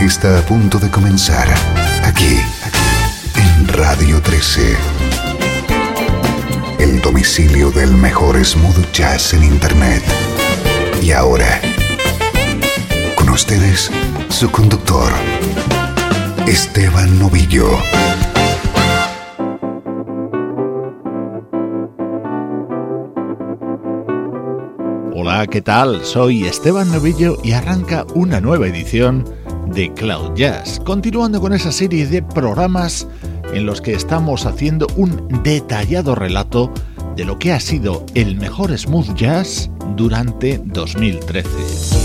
Está a punto de comenzar aquí, en Radio 13. El domicilio del mejor smooth jazz en Internet. Y ahora, con ustedes, su conductor, Esteban Novillo. Hola, ¿qué tal? Soy Esteban Novillo y arranca una nueva edición de Cloud Jazz, continuando con esa serie de programas en los que estamos haciendo un detallado relato de lo que ha sido el mejor smooth jazz durante 2013.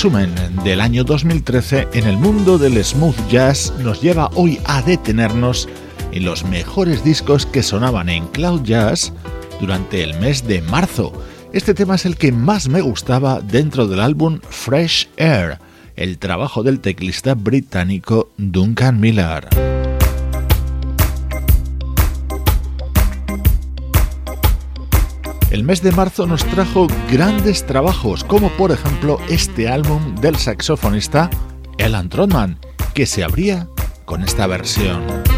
Resumen del año 2013 en el mundo del smooth jazz nos lleva hoy a detenernos en los mejores discos que sonaban en Cloud Jazz durante el mes de marzo. Este tema es el que más me gustaba dentro del álbum Fresh Air, el trabajo del teclista británico Duncan Miller. El mes de marzo nos trajo grandes trabajos, como por ejemplo este álbum del saxofonista Elan Trotman, que se abría con esta versión.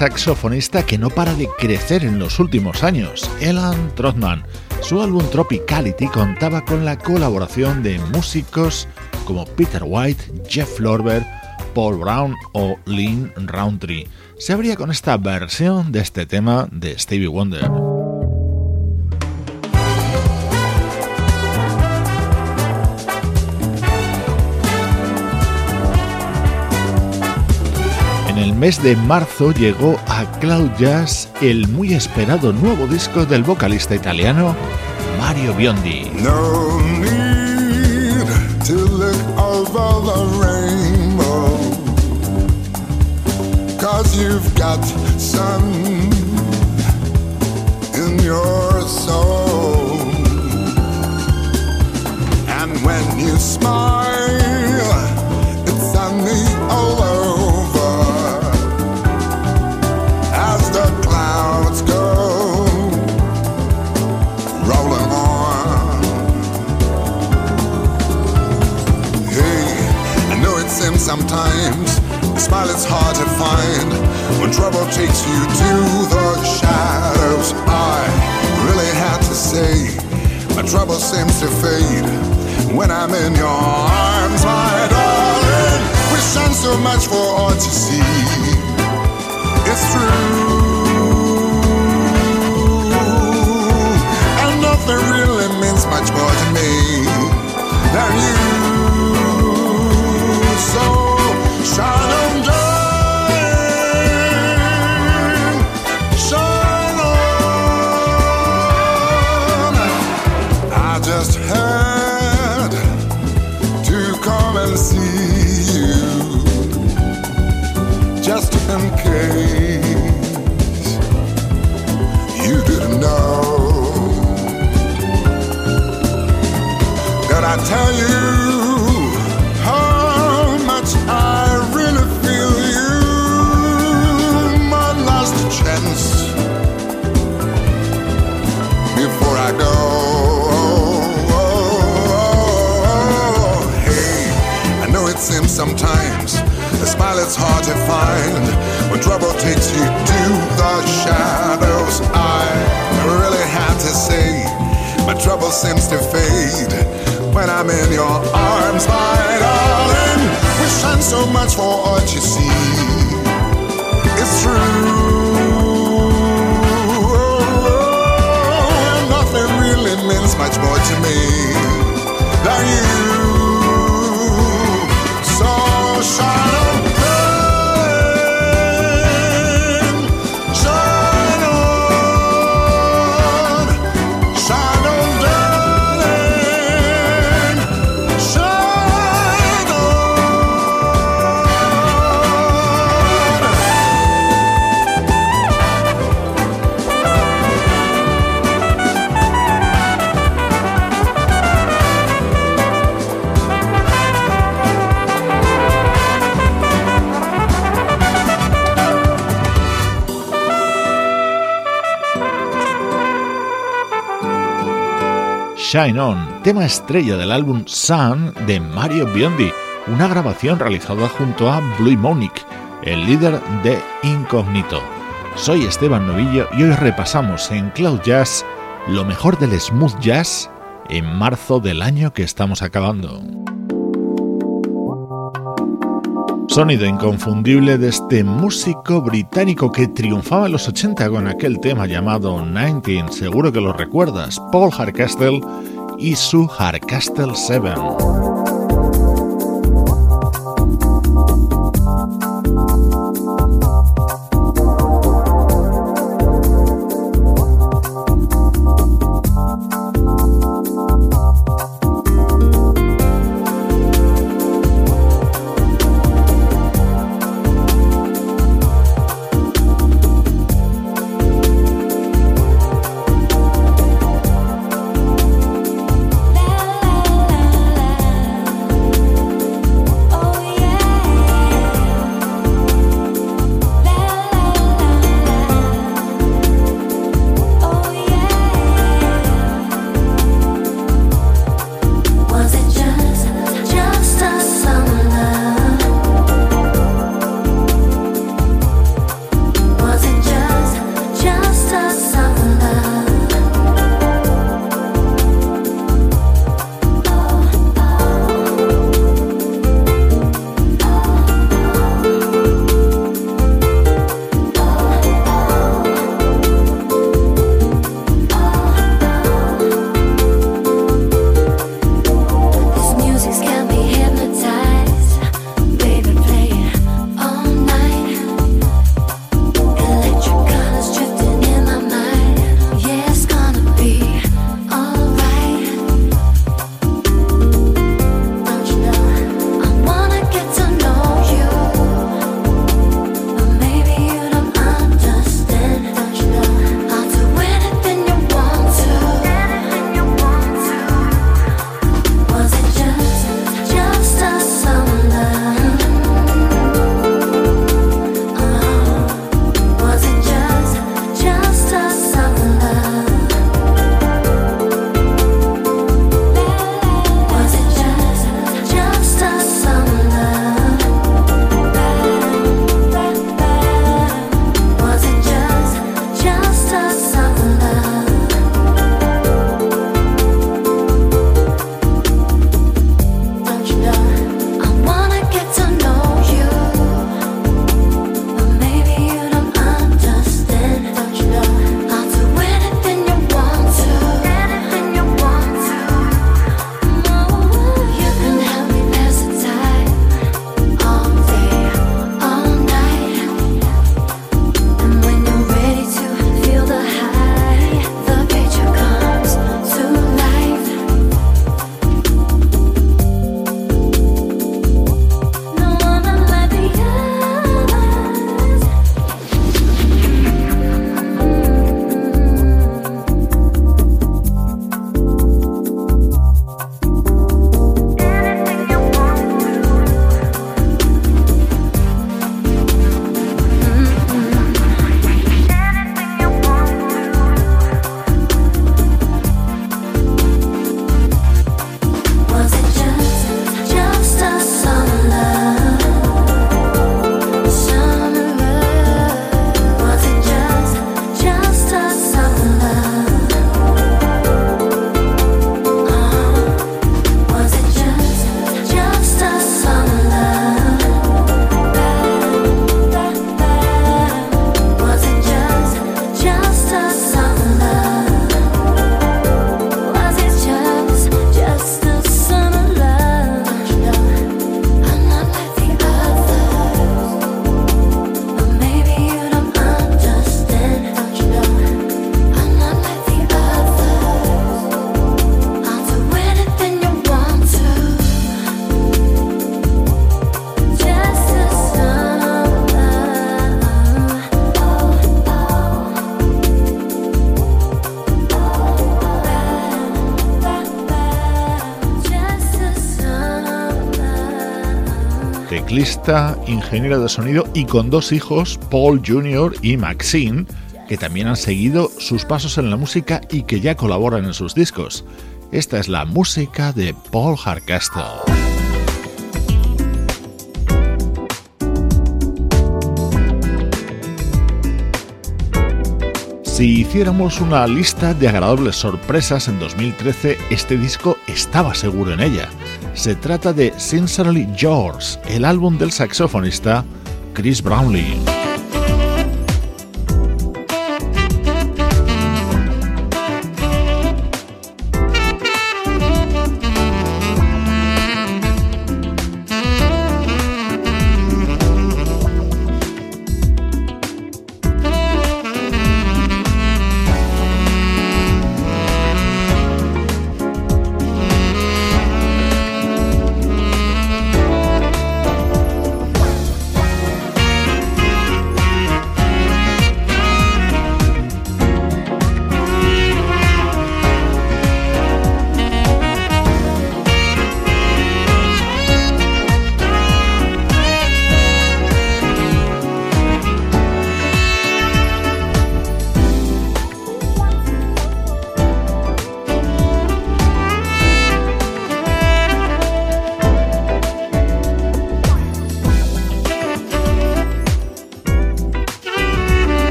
Saxofonista que no para de crecer en los últimos años, Elan Trotman. Su álbum Tropicality contaba con la colaboración de músicos como Peter White, Jeff Lorber, Paul Brown o Lynn Roundtree. Se abría con esta versión de este tema de Stevie Wonder. Mes de marzo llegó a Cloud Jazz el muy esperado nuevo disco del vocalista italiano Mario Biondi. No need to look over the rainbow, Cause you've got sun in your soul. And when you smile, sometimes a smile is hard to find when trouble takes you to the shadows. I really had to say, my trouble seems to fade when I'm in your arms, my darling. We shine so much for all to see. It's true, and nothing really means much more to me than you. Takes you to the shadows. I really have to say, my trouble seems to fade when I'm in your arms, my darling. We shine so much for what you see. It's true. Nothing really means much more to me than you. Shine On, tema estrella del álbum Sun de Mario Biondi, una grabación realizada junto a Blue Monic, el líder de Incognito. Soy Esteban Novillo y hoy repasamos en Cloud Jazz lo mejor del smooth jazz en marzo del año que estamos acabando. Sonido inconfundible de este músico británico que triunfaba en los 80 con aquel tema llamado 19, seguro que lo recuerdas, Paul Hardcastle y su Hardcastle 7. Teclista, ingeniero de sonido y con dos hijos, Paul Jr. y Maxine, que también han seguido sus pasos en la música y que ya colaboran en sus discos. Esta es la música de Paul Hardcastle. Si hiciéramos una lista de agradables sorpresas en 2013, este disco estaba seguro en ella. Se trata de Sincerely Yours, el álbum del saxofonista Chris Brownlee.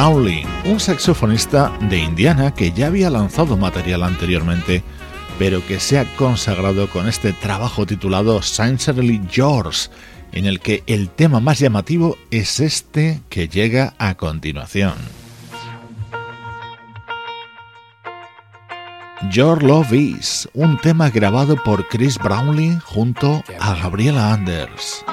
Brownlee, un saxofonista de Indiana que ya había lanzado material anteriormente, pero que se ha consagrado con este trabajo titulado Sincerely Yours, en el que el tema más llamativo es este que llega a continuación. Your Love Is, un tema grabado por Chris Brownlee junto a Gabriela Anders.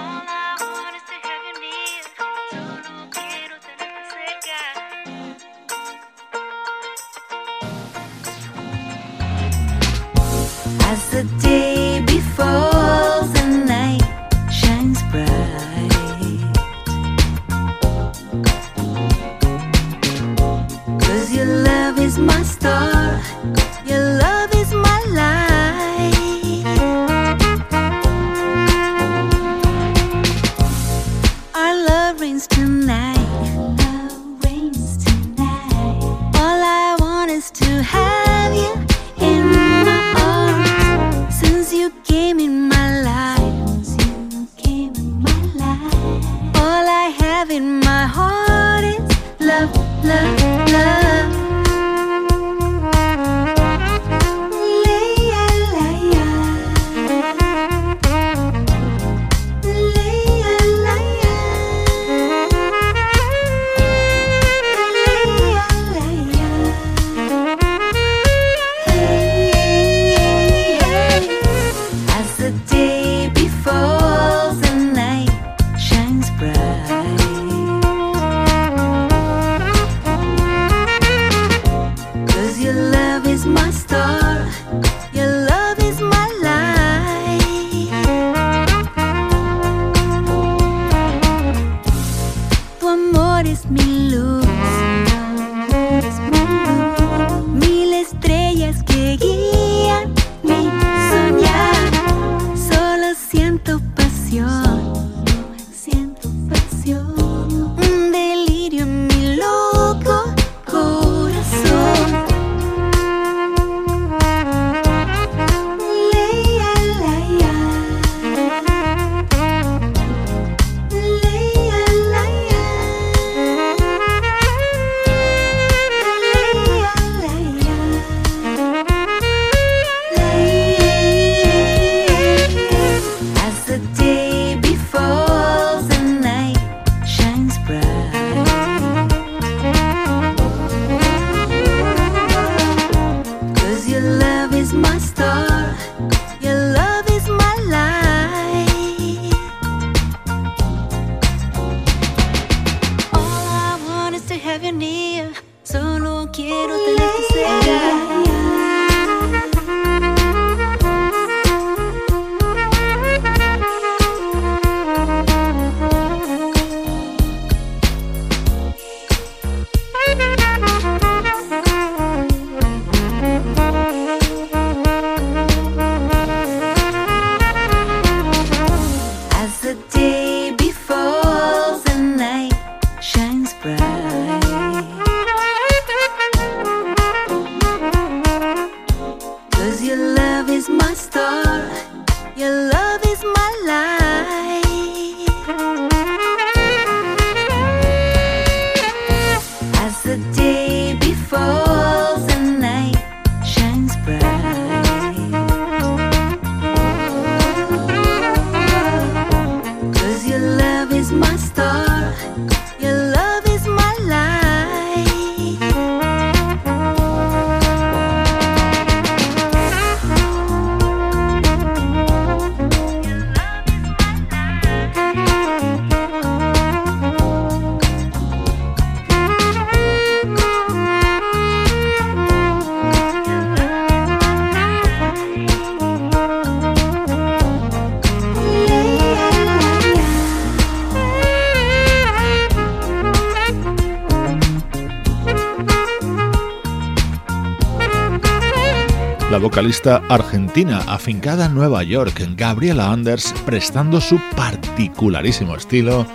Vocalista argentina afincada en Nueva York, Gabriela Anders, prestando su particularísimo estilo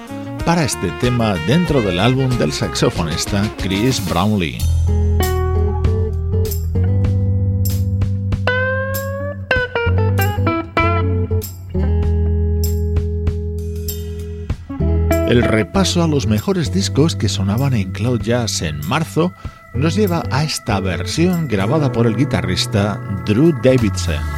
para este tema dentro del álbum del saxofonista Chris Brownlee. El repaso a los mejores discos que sonaban en Cloud Jazz en marzo nos lleva a esta versión grabada por el guitarrista Drew Davidson.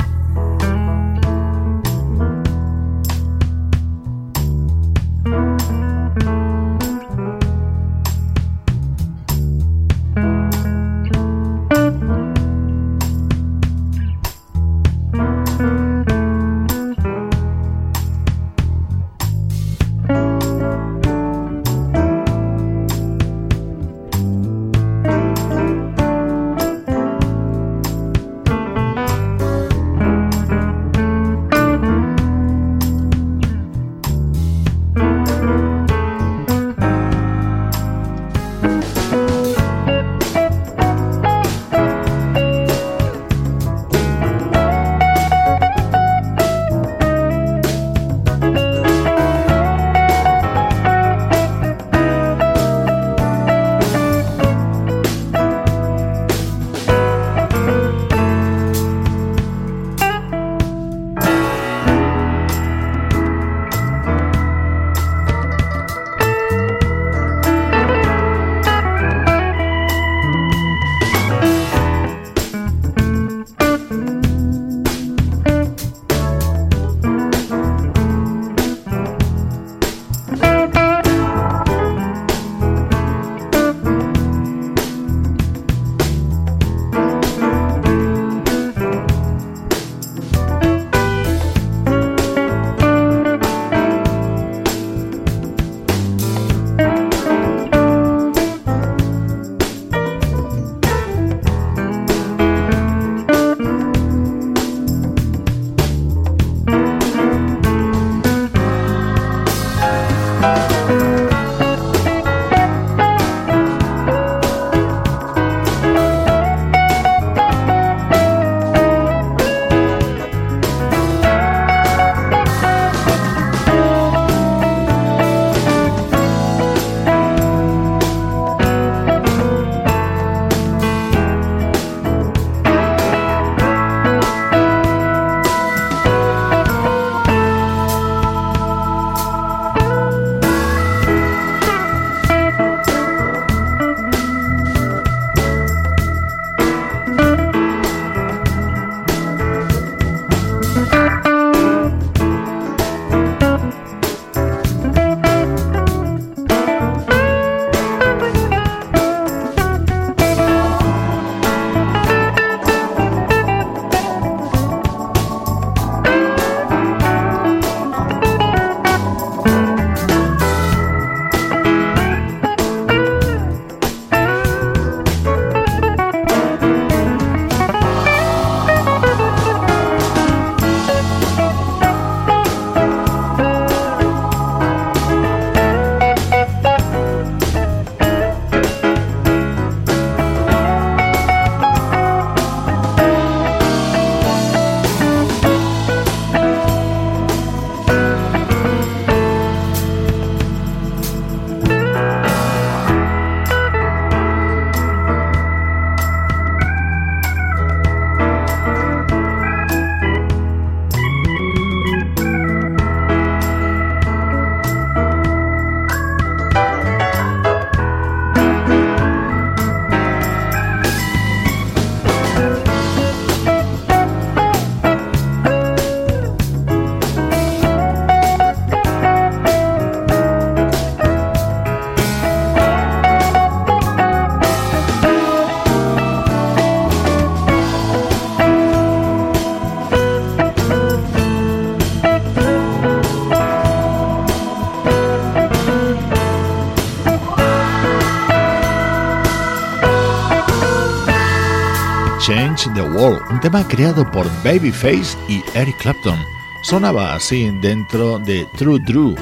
Tema creado por Babyface y Eric Clapton. Sonaba así dentro de True Drew,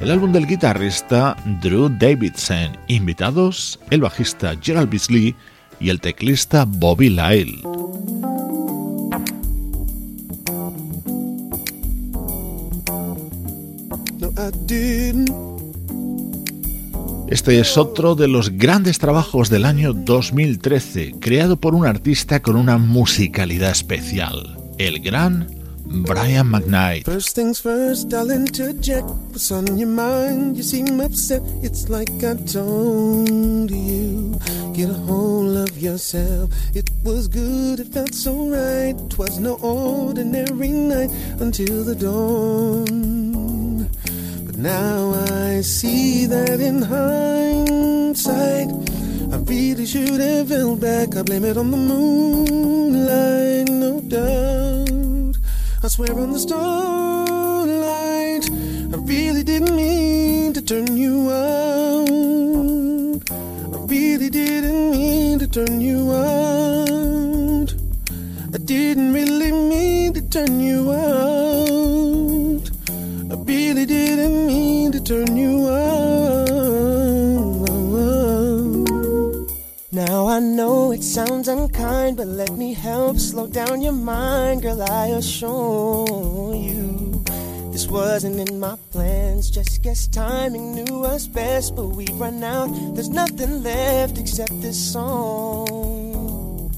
el álbum del guitarrista Drew Davidson. Invitados el bajista Gerald Beasley y el teclista Bobby Lyle. Este es otro de los grandes trabajos del año 2013, creado por un artista con una musicalidad especial, el gran Brian McKnight. First things first, I'll interject. What's on your mind? You seem upset. It's like I told you. Get a hold of yourself. It was good, it felt so right. Twas no ordinary night until the dawn. Now I see that in hindsight, I really should have held back. I blame it on the moonlight, no doubt. I swear on the starlight, I really didn't mean to turn you out. I really didn't mean to turn you out. I didn't really mean to turn you out turn you on. Now I know it sounds unkind, but let me help slow down your mind, girl. I assure you. This wasn't in my plans, just guess timing knew us best, but we run out. There's nothing left except this song.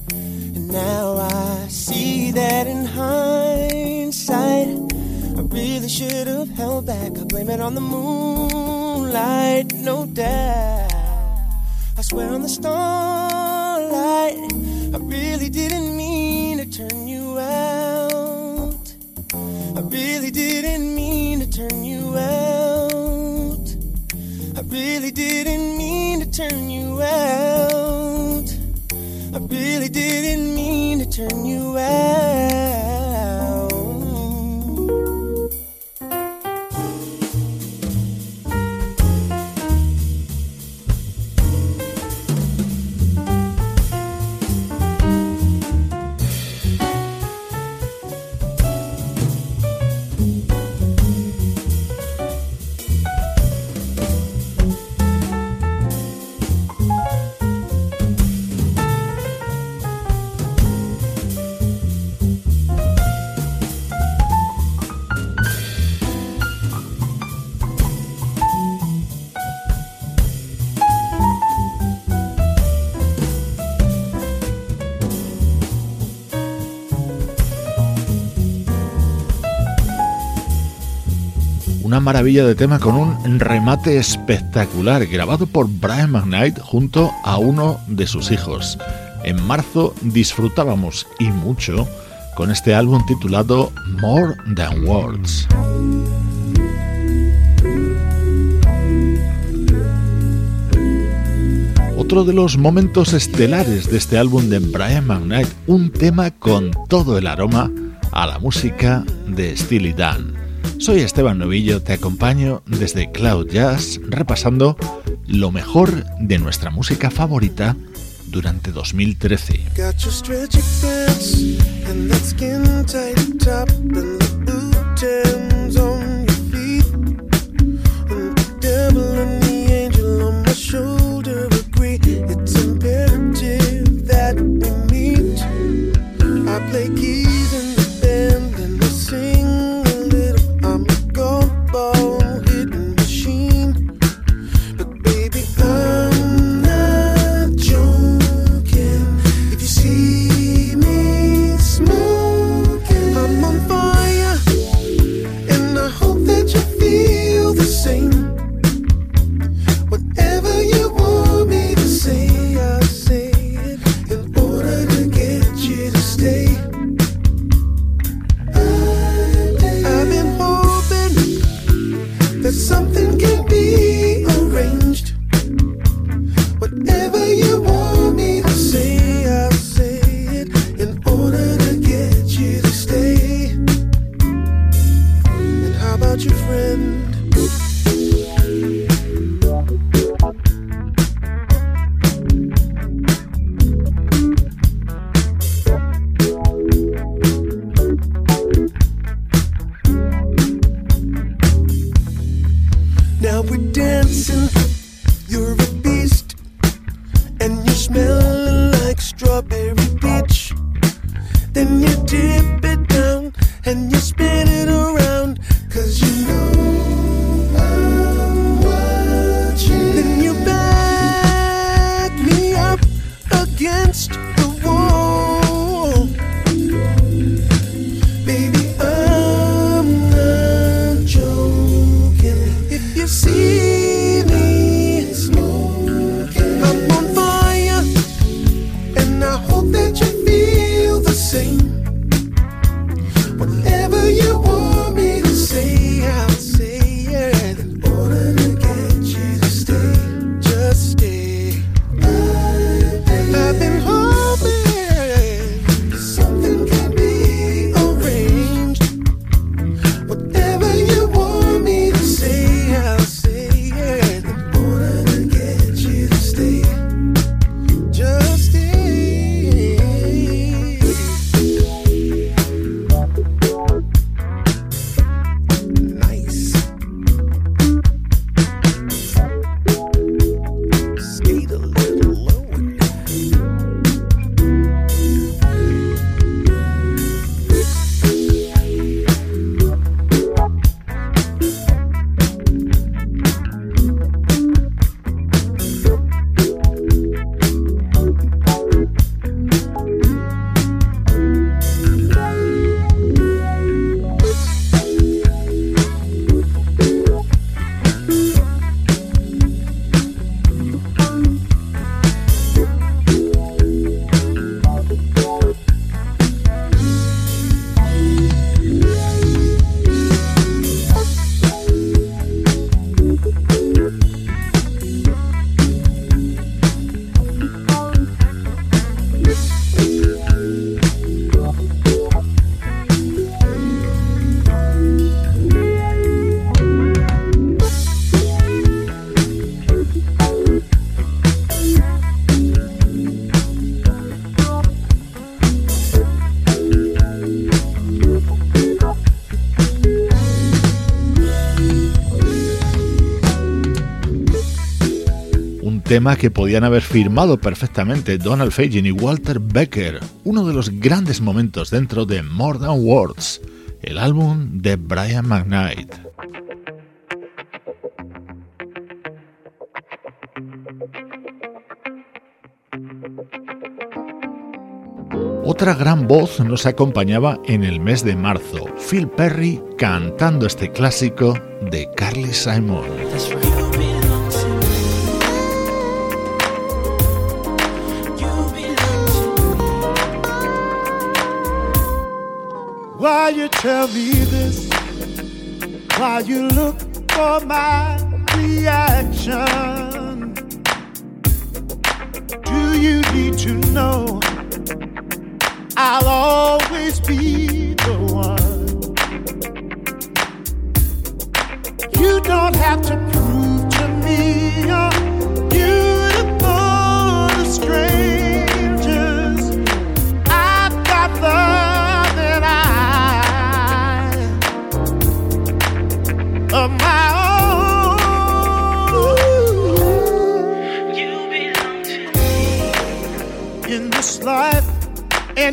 And now I see that in hindsight. Really should have held back. I blame it on the moonlight, no doubt. I swear on the starlight, I really didn't mean to turn you out. I really didn't mean to turn you out. I really didn't mean to turn you out. I really didn't mean to turn you out. Maravilla de tema con un remate espectacular grabado por Brian McKnight junto a uno de sus hijos. En marzo disfrutábamos y mucho con este álbum titulado More Than Words. Otro de los momentos estelares de este álbum de Brian McKnight, un tema con todo el aroma a la música de Steely Dan. Soy Esteban Novillo, te acompaño desde Cloud Jazz repasando lo mejor de nuestra música favorita durante 2013. Que podían haber firmado perfectamente Donald Fagen y Walter Becker, uno de los grandes momentos dentro de More Than Words, el álbum de Brian McKnight. Otra gran voz nos acompañaba en el mes de marzo, Phil Perry cantando este clásico de Carly Simon. You tell me this? Why you look for my reaction? Do you need to know I'll always be the one? You don't have to prove to me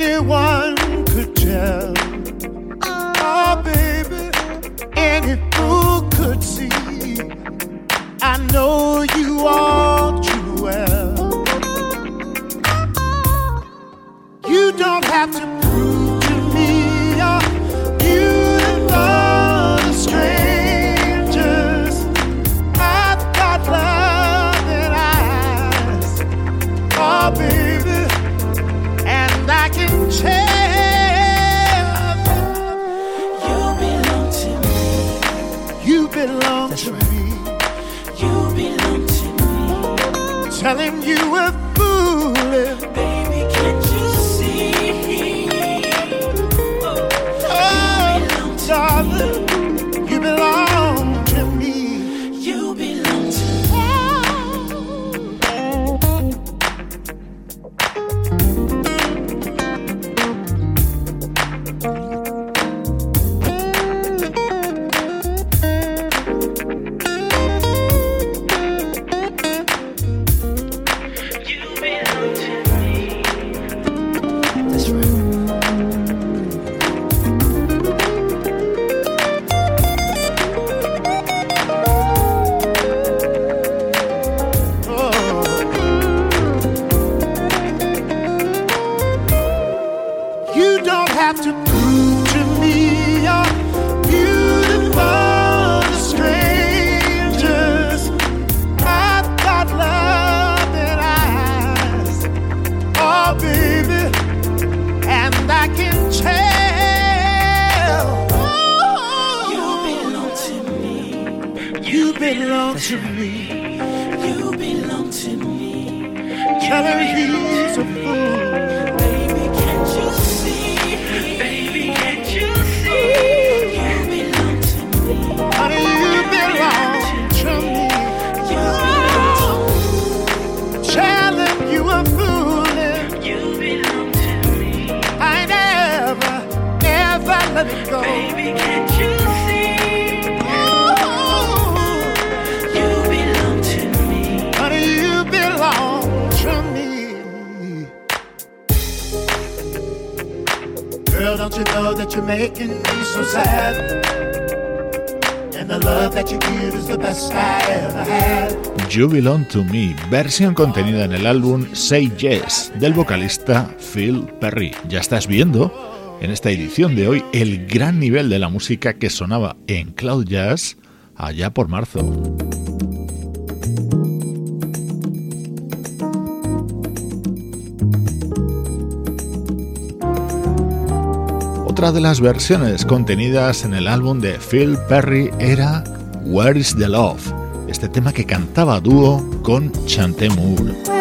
anyone could tell. Oh, baby, any fool could see. I know you all You Belong to Me, versión contenida en el álbum Say Yes del vocalista Phil Perry. Ya estás viendo en esta edición de hoy el gran nivel de la música que sonaba en Cloud Jazz allá por marzo. Otra de las versiones contenidas en el álbum de Phil Perry era Where is the Love? este tema que cantaba dúo con Chanté Moore.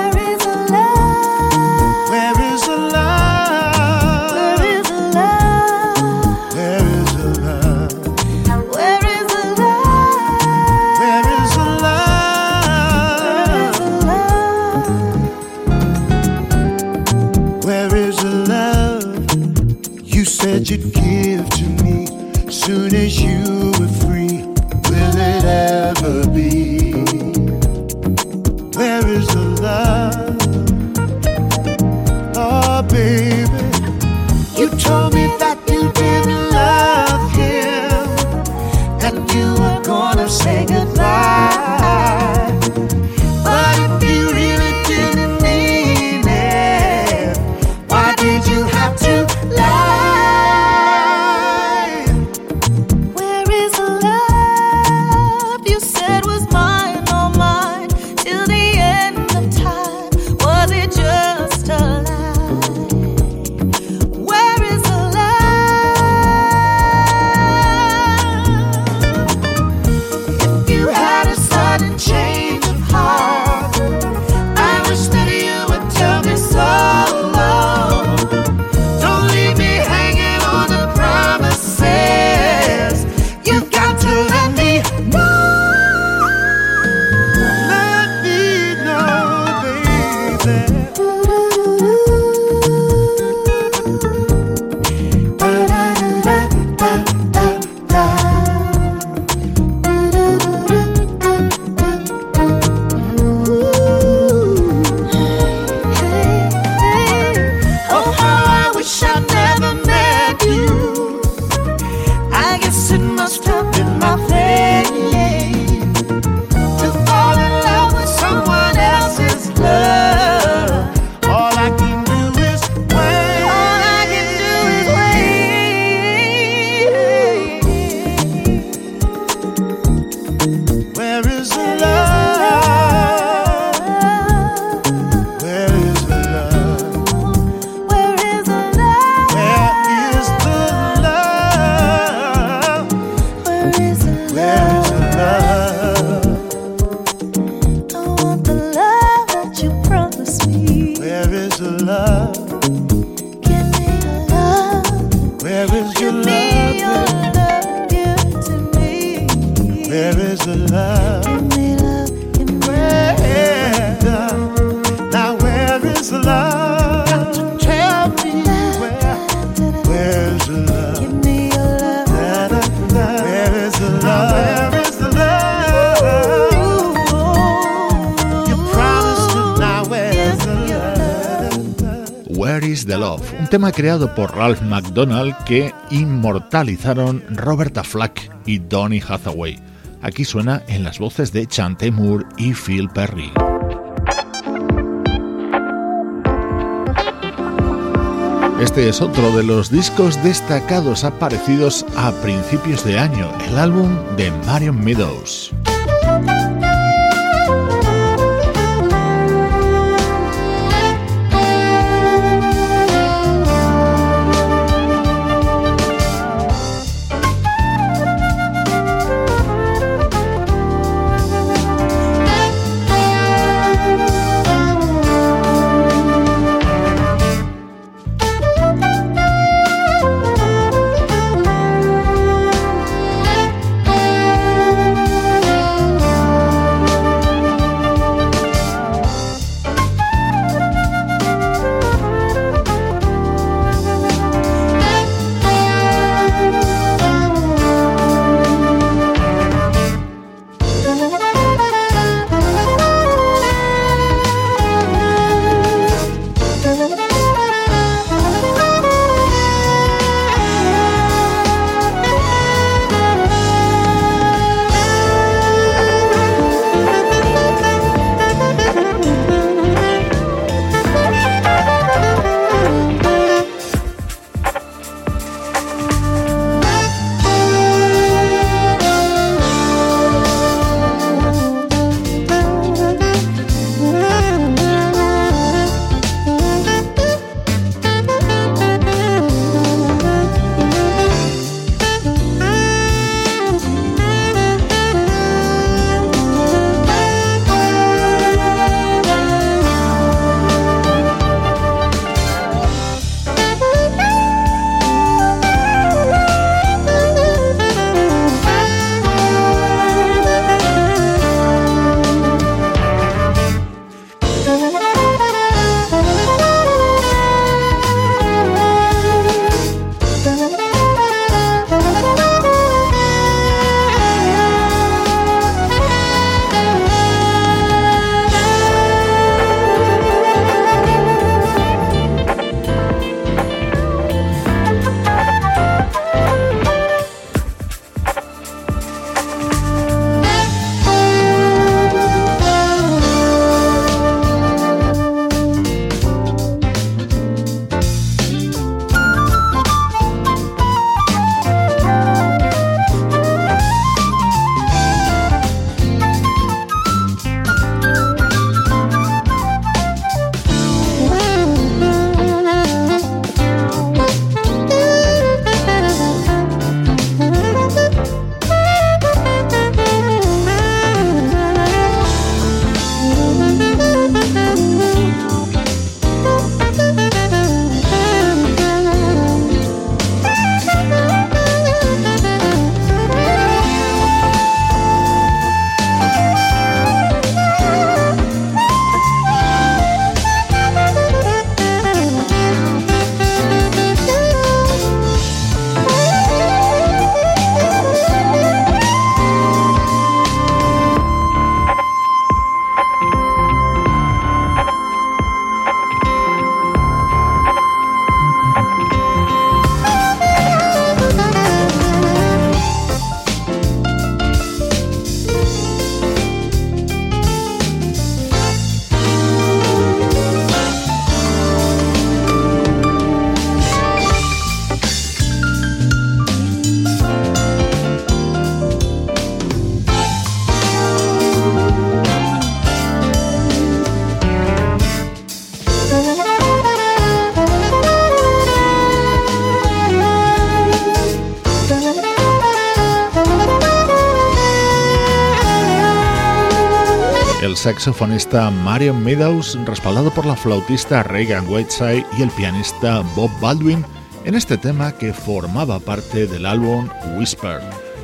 tema creado por Ralph MacDonald que inmortalizaron Roberta Flack y Donny Hathaway. Aquí suena en las voces de Chante Moore y Phil Perry. Este es otro de los discos destacados aparecidos a principios de año, el álbum de Marion Meadows. El saxofonista Marion Meadows, respaldado por la flautista Reagan Whiteside y el pianista Bob Baldwin, en este tema que formaba parte del álbum Whisper.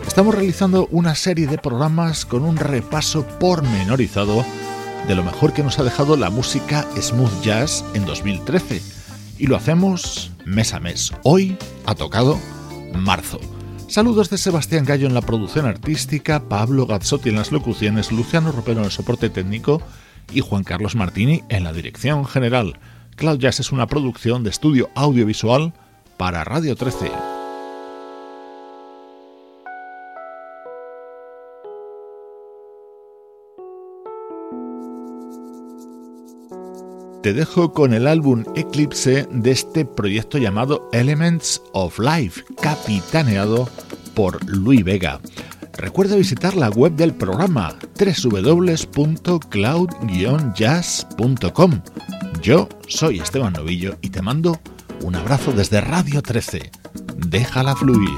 Estamos realizando una serie de programas con un repaso pormenorizado de lo mejor que nos ha dejado la música smooth jazz en 2013. Y lo hacemos mes a mes. Hoy ha tocado marzo. Saludos de Sebastián Gallo en la producción artística, Pablo Gazzotti en las locuciones, Luciano Ropero en el soporte técnico y Juan Carlos Martini en la dirección general. Cloud es una producción de estudio audiovisual para Radio 13. te dejo con el álbum Eclipse de este proyecto llamado Elements of Life, capitaneado por Luis Vega. Recuerda visitar la web del programa www.cloud-jazz.com. Yo soy Esteban Novillo y te mando un abrazo desde Radio 13. Déjala fluir.